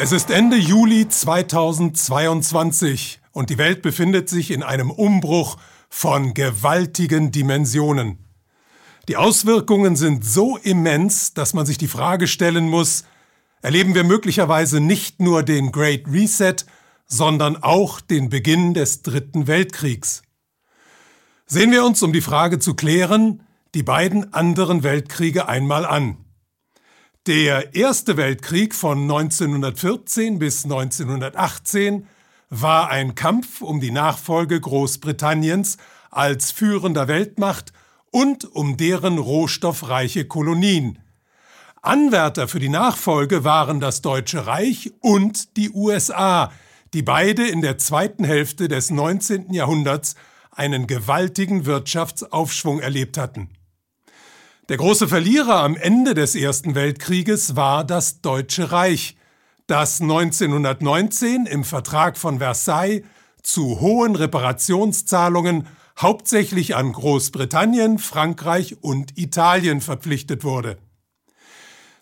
Es ist Ende Juli 2022 und die Welt befindet sich in einem Umbruch von gewaltigen Dimensionen. Die Auswirkungen sind so immens, dass man sich die Frage stellen muss, erleben wir möglicherweise nicht nur den Great Reset, sondern auch den Beginn des Dritten Weltkriegs. Sehen wir uns, um die Frage zu klären, die beiden anderen Weltkriege einmal an. Der Erste Weltkrieg von 1914 bis 1918 war ein Kampf um die Nachfolge Großbritanniens als führender Weltmacht und um deren rohstoffreiche Kolonien. Anwärter für die Nachfolge waren das Deutsche Reich und die USA, die beide in der zweiten Hälfte des 19. Jahrhunderts einen gewaltigen Wirtschaftsaufschwung erlebt hatten. Der große Verlierer am Ende des Ersten Weltkrieges war das Deutsche Reich, das 1919 im Vertrag von Versailles zu hohen Reparationszahlungen hauptsächlich an Großbritannien, Frankreich und Italien verpflichtet wurde.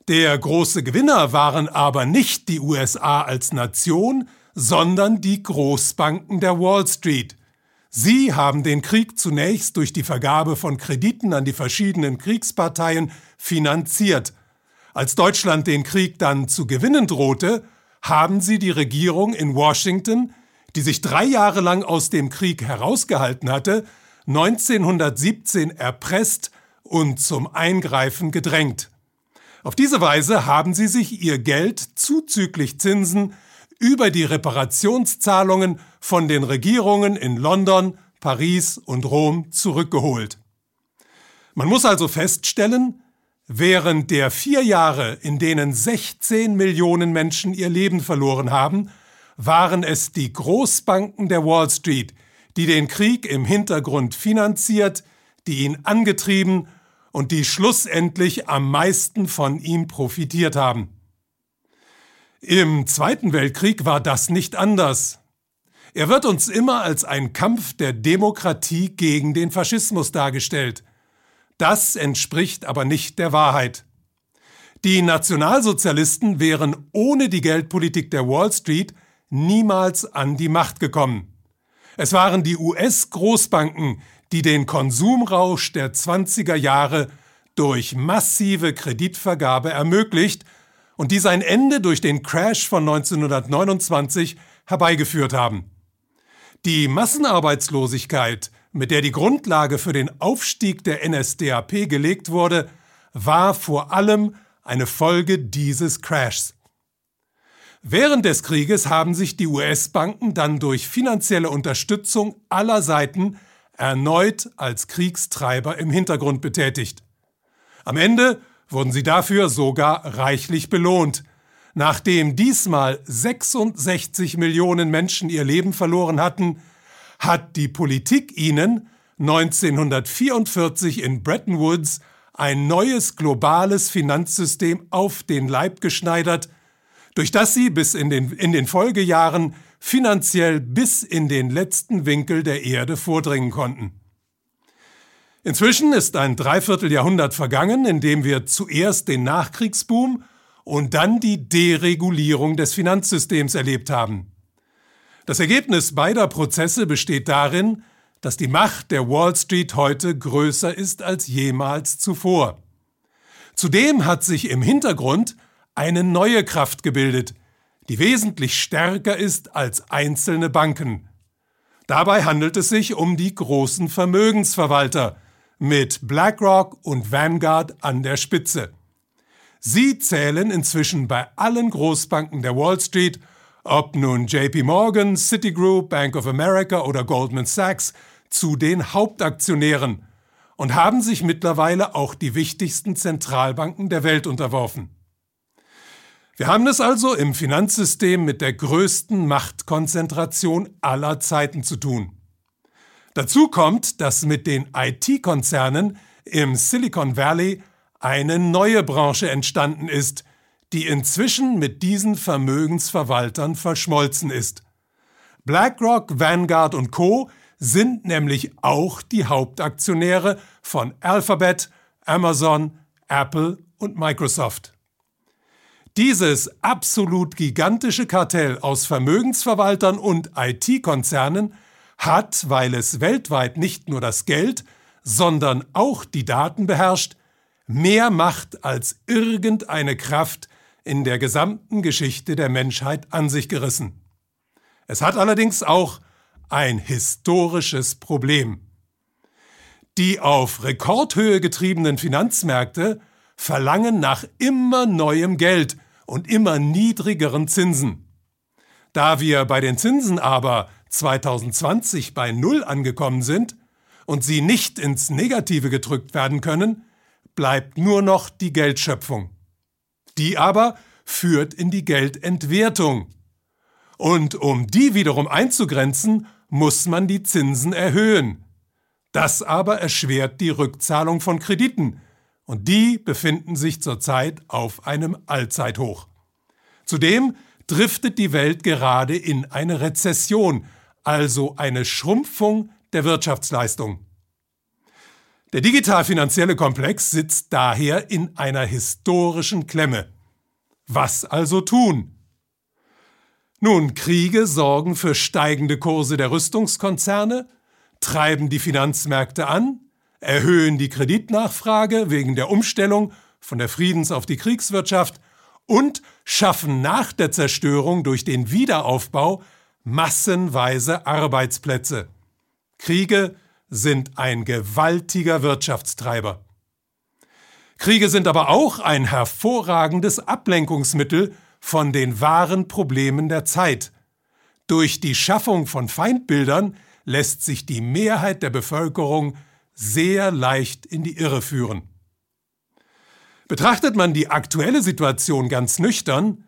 Der große Gewinner waren aber nicht die USA als Nation, sondern die Großbanken der Wall Street, Sie haben den Krieg zunächst durch die Vergabe von Krediten an die verschiedenen Kriegsparteien finanziert. Als Deutschland den Krieg dann zu gewinnen drohte, haben sie die Regierung in Washington, die sich drei Jahre lang aus dem Krieg herausgehalten hatte, 1917 erpresst und zum Eingreifen gedrängt. Auf diese Weise haben sie sich ihr Geld zuzüglich Zinsen über die Reparationszahlungen von den Regierungen in London, Paris und Rom zurückgeholt. Man muss also feststellen, während der vier Jahre, in denen 16 Millionen Menschen ihr Leben verloren haben, waren es die Großbanken der Wall Street, die den Krieg im Hintergrund finanziert, die ihn angetrieben und die schlussendlich am meisten von ihm profitiert haben. Im Zweiten Weltkrieg war das nicht anders. Er wird uns immer als ein Kampf der Demokratie gegen den Faschismus dargestellt. Das entspricht aber nicht der Wahrheit. Die Nationalsozialisten wären ohne die Geldpolitik der Wall Street niemals an die Macht gekommen. Es waren die US-Großbanken, die den Konsumrausch der 20er Jahre durch massive Kreditvergabe ermöglicht und die sein Ende durch den Crash von 1929 herbeigeführt haben. Die Massenarbeitslosigkeit, mit der die Grundlage für den Aufstieg der NSDAP gelegt wurde, war vor allem eine Folge dieses Crashs. Während des Krieges haben sich die US-Banken dann durch finanzielle Unterstützung aller Seiten erneut als Kriegstreiber im Hintergrund betätigt. Am Ende wurden sie dafür sogar reichlich belohnt. Nachdem diesmal 66 Millionen Menschen ihr Leben verloren hatten, hat die Politik ihnen 1944 in Bretton Woods ein neues globales Finanzsystem auf den Leib geschneidert, durch das sie bis in den, in den Folgejahren finanziell bis in den letzten Winkel der Erde vordringen konnten. Inzwischen ist ein Dreivierteljahrhundert vergangen, in dem wir zuerst den Nachkriegsboom und dann die Deregulierung des Finanzsystems erlebt haben. Das Ergebnis beider Prozesse besteht darin, dass die Macht der Wall Street heute größer ist als jemals zuvor. Zudem hat sich im Hintergrund eine neue Kraft gebildet, die wesentlich stärker ist als einzelne Banken. Dabei handelt es sich um die großen Vermögensverwalter, mit BlackRock und Vanguard an der Spitze. Sie zählen inzwischen bei allen Großbanken der Wall Street, ob nun JP Morgan, Citigroup, Bank of America oder Goldman Sachs, zu den Hauptaktionären und haben sich mittlerweile auch die wichtigsten Zentralbanken der Welt unterworfen. Wir haben es also im Finanzsystem mit der größten Machtkonzentration aller Zeiten zu tun. Dazu kommt, dass mit den IT-Konzernen im Silicon Valley eine neue Branche entstanden ist, die inzwischen mit diesen Vermögensverwaltern verschmolzen ist. BlackRock, Vanguard und Co sind nämlich auch die Hauptaktionäre von Alphabet, Amazon, Apple und Microsoft. Dieses absolut gigantische Kartell aus Vermögensverwaltern und IT-Konzernen hat, weil es weltweit nicht nur das Geld, sondern auch die Daten beherrscht, mehr Macht als irgendeine Kraft in der gesamten Geschichte der Menschheit an sich gerissen. Es hat allerdings auch ein historisches Problem. Die auf Rekordhöhe getriebenen Finanzmärkte verlangen nach immer neuem Geld und immer niedrigeren Zinsen. Da wir bei den Zinsen aber 2020 bei Null angekommen sind und sie nicht ins Negative gedrückt werden können, bleibt nur noch die Geldschöpfung. Die aber führt in die Geldentwertung. Und um die wiederum einzugrenzen, muss man die Zinsen erhöhen. Das aber erschwert die Rückzahlung von Krediten, und die befinden sich zurzeit auf einem Allzeithoch. Zudem driftet die Welt gerade in eine Rezession, also eine Schrumpfung der Wirtschaftsleistung. Der digital-finanzielle Komplex sitzt daher in einer historischen Klemme. Was also tun? Nun, Kriege sorgen für steigende Kurse der Rüstungskonzerne, treiben die Finanzmärkte an, erhöhen die Kreditnachfrage wegen der Umstellung von der Friedens- auf die Kriegswirtschaft und schaffen nach der Zerstörung durch den Wiederaufbau massenweise Arbeitsplätze. Kriege sind ein gewaltiger Wirtschaftstreiber. Kriege sind aber auch ein hervorragendes Ablenkungsmittel von den wahren Problemen der Zeit. Durch die Schaffung von Feindbildern lässt sich die Mehrheit der Bevölkerung sehr leicht in die Irre führen. Betrachtet man die aktuelle Situation ganz nüchtern,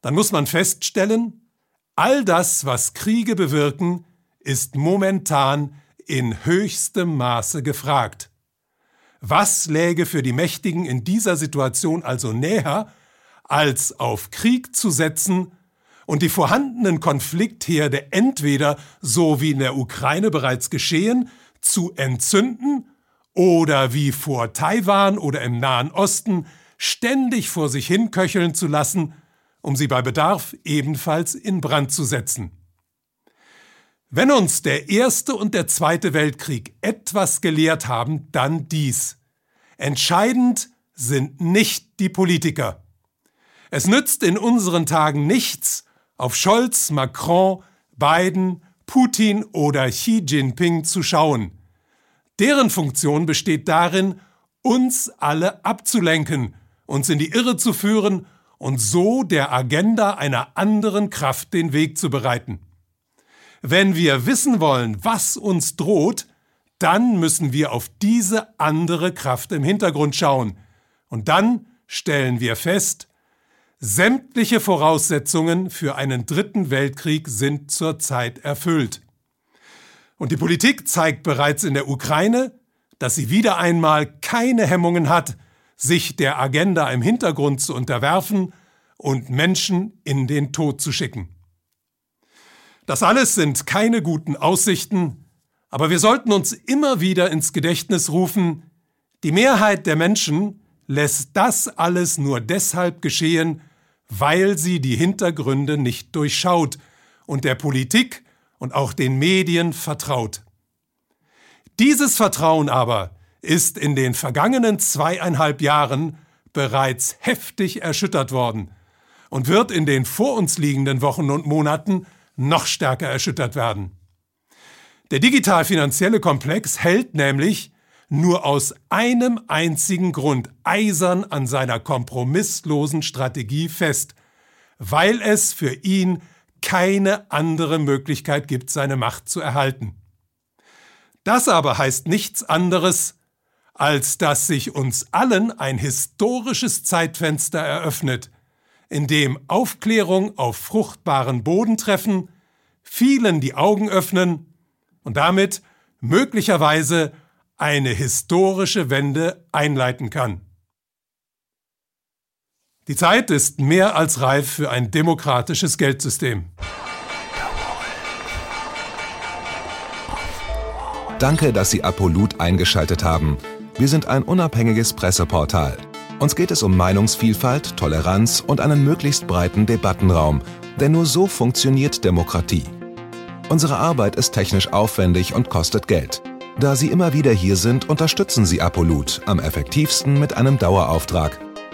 dann muss man feststellen, all das, was Kriege bewirken, ist momentan in höchstem Maße gefragt. Was läge für die Mächtigen in dieser Situation also näher, als auf Krieg zu setzen und die vorhandenen Konfliktherde entweder, so wie in der Ukraine bereits geschehen, zu entzünden oder wie vor Taiwan oder im Nahen Osten ständig vor sich hin köcheln zu lassen, um sie bei Bedarf ebenfalls in Brand zu setzen. Wenn uns der Erste und der Zweite Weltkrieg etwas gelehrt haben, dann dies. Entscheidend sind nicht die Politiker. Es nützt in unseren Tagen nichts, auf Scholz, Macron, Biden, Putin oder Xi Jinping zu schauen. Deren Funktion besteht darin, uns alle abzulenken, uns in die Irre zu führen und so der Agenda einer anderen Kraft den Weg zu bereiten. Wenn wir wissen wollen, was uns droht, dann müssen wir auf diese andere Kraft im Hintergrund schauen. Und dann stellen wir fest, sämtliche Voraussetzungen für einen dritten Weltkrieg sind zurzeit erfüllt. Und die Politik zeigt bereits in der Ukraine, dass sie wieder einmal keine Hemmungen hat, sich der Agenda im Hintergrund zu unterwerfen und Menschen in den Tod zu schicken. Das alles sind keine guten Aussichten, aber wir sollten uns immer wieder ins Gedächtnis rufen, die Mehrheit der Menschen lässt das alles nur deshalb geschehen, weil sie die Hintergründe nicht durchschaut und der Politik und auch den Medien vertraut. Dieses Vertrauen aber ist in den vergangenen zweieinhalb Jahren bereits heftig erschüttert worden und wird in den vor uns liegenden Wochen und Monaten noch stärker erschüttert werden. Der digital-finanzielle Komplex hält nämlich nur aus einem einzigen Grund eisern an seiner kompromisslosen Strategie fest, weil es für ihn keine andere Möglichkeit gibt, seine Macht zu erhalten. Das aber heißt nichts anderes, als dass sich uns allen ein historisches Zeitfenster eröffnet, in dem Aufklärung auf fruchtbaren Boden treffen, vielen die Augen öffnen und damit möglicherweise eine historische Wende einleiten kann. Die Zeit ist mehr als reif für ein demokratisches Geldsystem. Danke, dass Sie Apolut eingeschaltet haben. Wir sind ein unabhängiges Presseportal. Uns geht es um Meinungsvielfalt, Toleranz und einen möglichst breiten Debattenraum, denn nur so funktioniert Demokratie. Unsere Arbeit ist technisch aufwendig und kostet Geld. Da Sie immer wieder hier sind, unterstützen Sie Apolut am effektivsten mit einem Dauerauftrag.